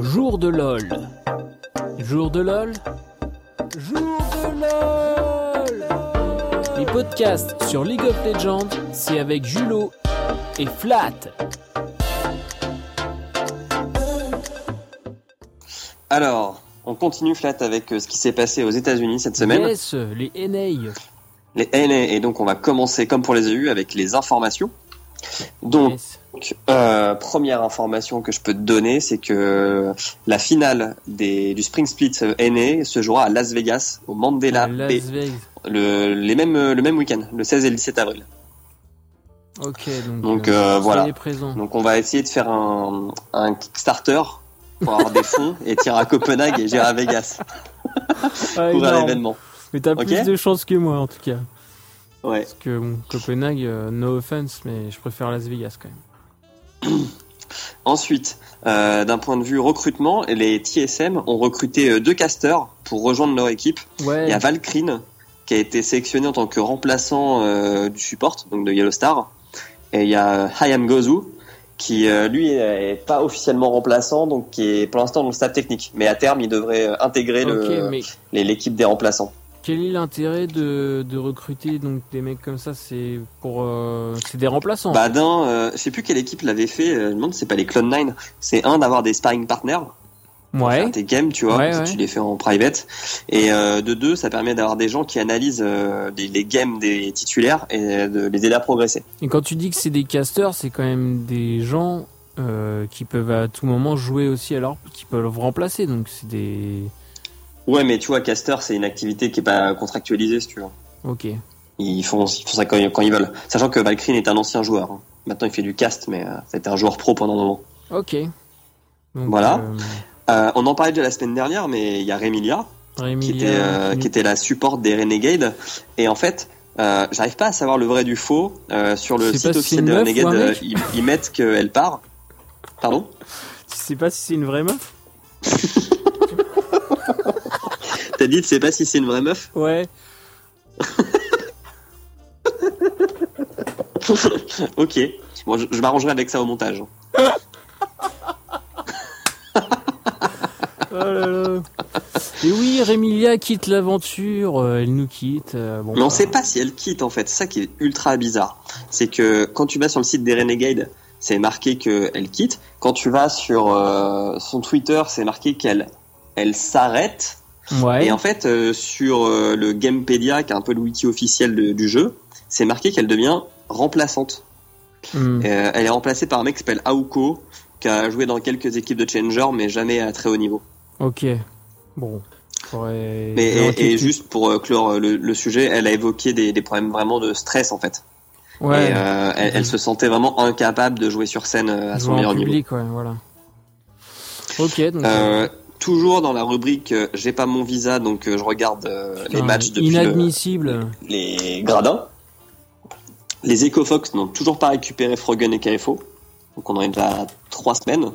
Jour de LOL. Jour de LOL. Jour de LOL. Les podcasts sur League of Legends, c'est avec Julo et Flat. Alors, on continue Flat avec euh, ce qui s'est passé aux États-Unis cette semaine. Yes, les NA. Les NA, et donc on va commencer comme pour les EU avec les informations. Donc, Yes. Euh, première information que je peux te donner, c'est que la finale des, du Spring Split euh, NA se jouera à Las Vegas, au Mandela Las Bay, Vegas. le, les mêmes, le même week-end, le 16 et le 17 avril. Ok, donc, Donc, euh, voilà. Donc on va essayer de faire un, un Kickstarter pour avoir des fonds et tirer à Copenhague et gérer à Vegas Ah, pour un événement. Mais t'as plus de chance que moi en tout cas. Ouais. Parce que bon, Copenhague, euh, no offense, mais je préfère Las Vegas quand même. Ensuite, euh, d'un point de vue recrutement, les TSM ont recruté euh, deux casters pour rejoindre leur équipe. Ouais. Il y a Valkyrie qui a été sélectionné en tant que remplaçant euh, du support, donc de Yellow Star. Et il y a Hayam Gozu qui euh, lui est pas officiellement remplaçant, donc qui est pour l'instant dans le staff technique. Mais à terme, il devrait intégrer mais l'équipe des remplaçants. Quel est l'intérêt de, de recruter donc des mecs comme ça? C'est pour, euh, c'est des remplaçants. Bah d'un, euh, je sais plus quelle équipe l'avait fait. euh, je me demande c'est pas les Clone 9. C'est un d'avoir des sparring partners. ouais. tes games, tu vois, Ouais, tu les fais en private. Et euh, de deux, ça permet d'avoir des gens qui analysent euh, des- les games des titulaires et de les aider à progresser. Et quand tu dis que c'est des casters, c'est quand même des gens euh, qui peuvent à tout moment jouer aussi alors qui peuvent remplacer. Donc c'est des. Ouais, mais tu vois, caster, c'est une activité qui est pas contractualisée, si tu veux. Ok. Ils font, ils font ça quand, quand ils veulent. Sachant que Valkyrie est un ancien joueur. hein. Maintenant, il fait du cast, mais euh, c'était un joueur pro pendant un moment. Ok. Donc, Voilà. euh, Euh, on en parlait déjà la semaine dernière, mais il y a qui Rémilia, était, euh, qui était la support des Renegades. Et en fait, euh, j'arrive pas à savoir le vrai du faux. Euh, sur le site si officiel un euh, mec. ils, ils mettent qu'elle part. Pardon? Tu sais pas si c'est une vraie meuf T'as dit, tu sais pas si c'est une vraie meuf Ouais. Ok. Bon, je, je m'arrangerai avec ça au montage. Oh là là. Et oui, Rémilia quitte l'aventure, euh, elle nous quitte. euh, bon, Mais on bah, sait pas si elle quitte en fait. C'est ça qui est ultra bizarre. C'est que quand tu vas sur le site des Renegades, c'est marqué qu'elle quitte. Quand tu vas sur euh, son Twitter, c'est marqué qu'elle elle s'arrête. Ouais. Et en fait, euh, sur euh, le Gamepedia, qui est un peu le wiki officiel de- du jeu, c'est marqué qu'elle devient remplaçante. Hmm. Euh, elle est remplacée par un mec qui s'appelle Aouko, qui a joué dans quelques équipes de Challenger, mais jamais à très haut niveau. Ok. Bon. Faudrait- Mais, et, juste pour clore le, le sujet, elle a évoqué des, des problèmes vraiment de stress en fait. Ouais. Et euh, elle, elle se sentait vraiment incapable de jouer sur scène à son jouer en meilleur niveau. public, ouais, voilà. Ok, donc. Euh, toujours dans la rubrique euh, j'ai pas mon visa donc euh, je regarde euh, les matchs depuis le- les gradins. Les EcoFox n'ont toujours pas récupéré Frogen et KFO. Donc on en est déjà à trois semaines.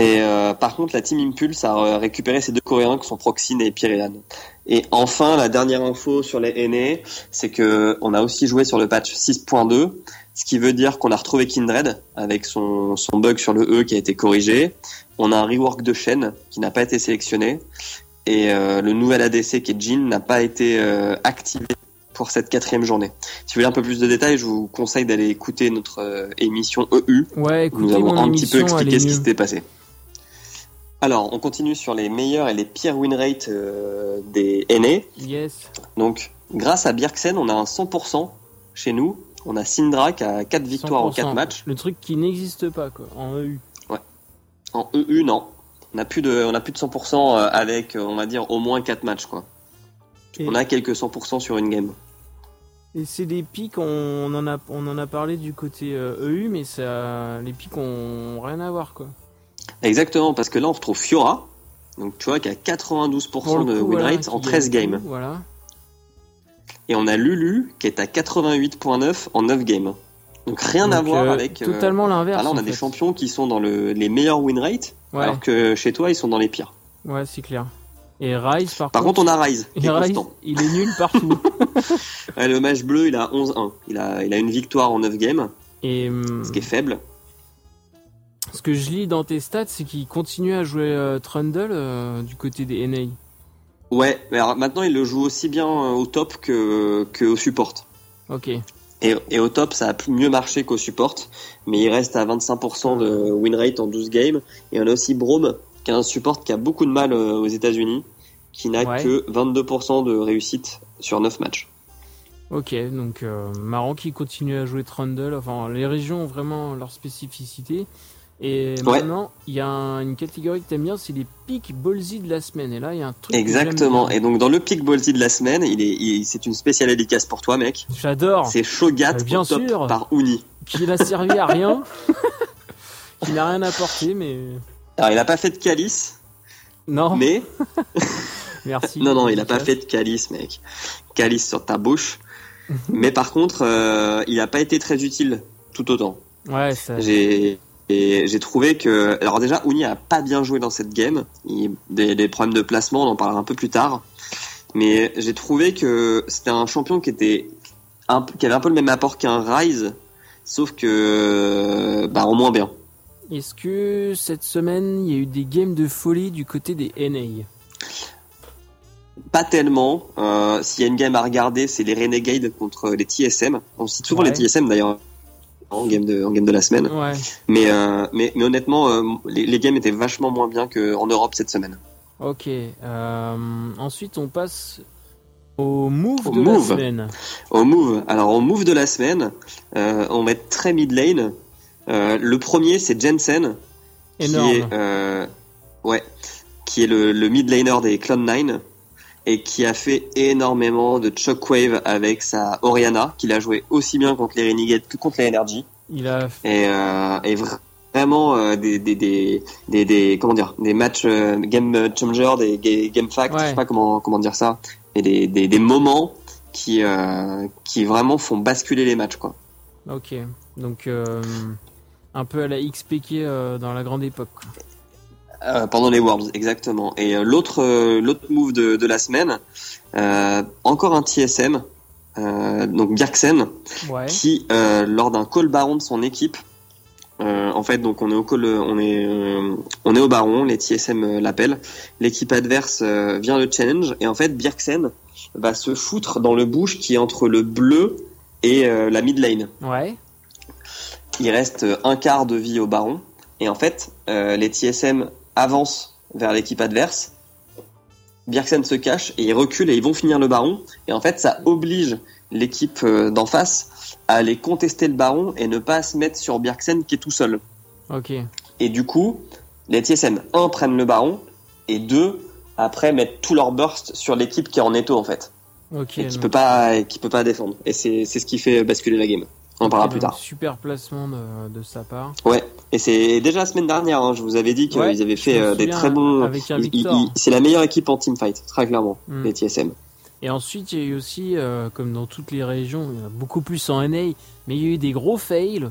Et euh, par contre, la Team Impulse a euh, récupéré ces deux Coréens qui sont Proxine et Pyrean. Et enfin, la dernière info sur les NA, c'est que on a aussi joué sur le patch 6.2, ce qui veut dire qu'on a retrouvé Kindred avec son, son bug sur le E qui a été corrigé. On a un rework de chaîne qui n'a pas été sélectionné. Et euh, le nouvel ADC qui est Jin n'a pas été euh, activé pour cette quatrième journée. Si vous voulez un peu plus de détails, je vous conseille d'aller écouter notre euh, émission EU. Ouais, où Nous écoutez, avons un petit peu expliqué ce qui s'était passé. Alors, on continue sur les meilleurs et les pires win rates euh, des NA. Yes. Donc, grâce à Bjergsen, on a un 100% chez nous. On a Syndra qui a 4 victoires en 4 100%. matchs. Le truc qui n'existe pas, quoi, en EU. En EU, non. On a plus de, on a plus de 100% avec, euh, on va dire, au moins 4 matchs, quoi. Et- On a quelques 100% sur une game. Et c'est des pics, on en a, on en a parlé du côté euh, EU, mais ça, les pics ont rien à voir, quoi. Exactement, parce que là, on retrouve Fiora. Donc, tu vois, qui a 92% Pour le de coup, win rate en gagne 13 tout, games. Voilà. Et on a Lulu, qui est à 88.9 en 9 games. Donc, rien à voir euh, avec. euh, Totalement l'inverse. ah là, on a des fait. champions qui sont dans le, les meilleurs win rates, Ouais, alors que chez toi, ils sont dans les pires. ouais, c'est clair. Et Rise, par, Par contre, on a Rise, qui est Rise, constant. il est nul partout. Ouais, le match bleu, il a 11-1. Il a, il a une victoire en 9 games, et ce qui est faible. Ce que je lis dans tes stats, c'est qu'il continue à jouer euh, Trundle euh, du côté des NA. Ouais, mais alors maintenant il le joue aussi bien euh, au top que, que au support. Ok. Et, et au top, ça a mieux marché qu'au support, mais il reste à 25% de win rate en 12 games. Et on a aussi Brome, qui est un support qui a beaucoup de mal aux États-Unis, qui n'a Ouais. que 22% de réussite sur 9 matchs. Ok, donc euh, marrant qu'ils continuent à jouer Trundle. Enfin, les régions ont vraiment leur spécificité. Et Ouais. maintenant, il y a un- une catégorie que t'aimes bien, c'est les pics ballsy de la semaine. Et là, il y a un truc. Exactement. Et donc dans le pick ballsy de la semaine, il est, il- c'est une spéciale dédicace pour toi, mec. J'adore. C'est Shogat Euh, bien top sûr. par Uni. Qui n'a servi à rien. qui n'a rien apporté, mais. Alors il a pas fait de calice, Non, mais merci. non non, il a pas fait de calice, mec. Calice sur ta bouche. mais par contre, euh, il a pas été très utile tout autant. Ouais, ça. J'ai et j'ai trouvé que alors déjà Uni a pas bien joué dans cette game, il des, des problèmes de placement, on en parlera un peu plus tard. Mais j'ai trouvé que c'était un champion qui était un, peu- qui avait un peu le même apport qu'un Rise, sauf que bah en moins bien. Est-ce que cette semaine, il y a eu des games de folie du côté des NA Pas tellement. Euh, S'il y a une game à regarder, c'est les Renegades contre les TSM. On cite souvent Ouais. les TSM d'ailleurs en game de en game de la semaine. Ouais. Mais euh, mais, mais honnêtement, euh, les, les games étaient vachement moins bien qu'en Europe cette semaine. Ok. euh, ensuite, on passe au move Au de move. la semaine. Au move, alors au move de la semaine, on va être très mid lane. Le premier c'est Jensen, qui Énorme. est euh, ouais, qui est le, le mid laner des Clone9 et qui a fait énormément de shockwave avec sa Oriana, qu'il a joué aussi bien contre les Renegades que contre les Energy Il a. et, euh, et vra- vraiment euh, des, des, des, des, des- comment dire des matchs euh, game changer des ga- game fact Ouais. je sais pas comment comment dire ça et des, des, des moments qui qui vraiment font basculer les matchs quoi Ok. Donc, un peu à la XPK dans la grande époque. quoi. Euh, pendant les Worlds exactement et euh, l'autre euh, l'autre move de, de la semaine encore un TSM donc Bjergsen Ouais. qui lors d'un call baron de son équipe en fait donc on est au call on est on est au baron les TSM l'appellent l'équipe adverse vient le challenge et en fait Bjergsen va se foutre dans le bush qui est entre le bleu et la mid lane Ouais. il reste un quart de vie au baron et en fait euh, les TSM avancent vers l'équipe adverse. Bjergsen se cache et ils reculent et ils vont finir le baron. Et en fait ça oblige l'équipe euh, d'en face à aller contester le baron et ne pas se mettre sur Bjergsen qui est tout seul. Ok. et du coup les TSM 1 prennent le baron et 2 après mettent tout leur burst sur l'équipe qui est en étau en fait. Ok. et qui peut pas qui peut pas défendre. Et c'est ce qui fait basculer la game on en parlera plus tard Super placement de, de sa part. Ouais, et c'est déjà la semaine dernière, hein, je vous avais dit qu'ils Ouais, avaient fait euh, des très bons. C'est la meilleure équipe en teamfight, très clairement, Hmm. les TSM. Et ensuite, il y a eu aussi, euh, comme dans toutes les régions, il y en a beaucoup plus en NA, mais il y a eu des gros fails.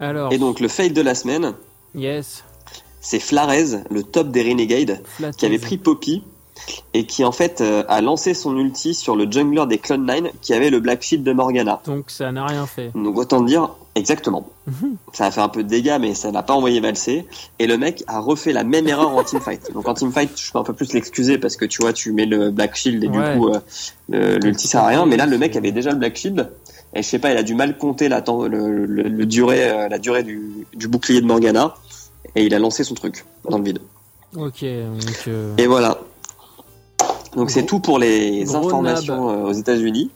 Alors, Et donc le fail de la semaine, yes, c'est Flarez, le top des Renegades, qui avait pris Poppy et qui en fait euh, a lancé son ulti sur le jungler des Clone 9 qui avait le Black Shield de Morgana. Donc ça n'a rien fait. Donc autant dire exactement. Mhm. Ça a fait un peu de dégâts, mais ça n'a pas envoyé valser. Et le mec a refait la même erreur en teamfight. Donc en teamfight, je peux un peu plus l'excuser parce que tu vois, tu mets le Black Shield et Ouais. du coup, euh, le- l'ulti sert à rien. Mais là, le mec avait déjà le Black Shield. Et je sais pas, il a du mal compter la, temps- le, le- le durée, euh, la durée du, du bouclier de Morgana. Et il a lancé son truc dans le vide. Ok, donc euh, Et voilà. Donc c'est tout pour les gros informations euh, aux États-Unis.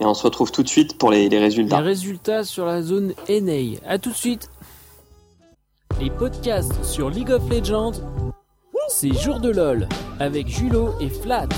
Et on se retrouve tout de suite pour les, les les résultats. résultats sur la zone NA. À tout de suite. Les podcasts sur League of Legends, c'est Jour de LOL avec Julo et Flat.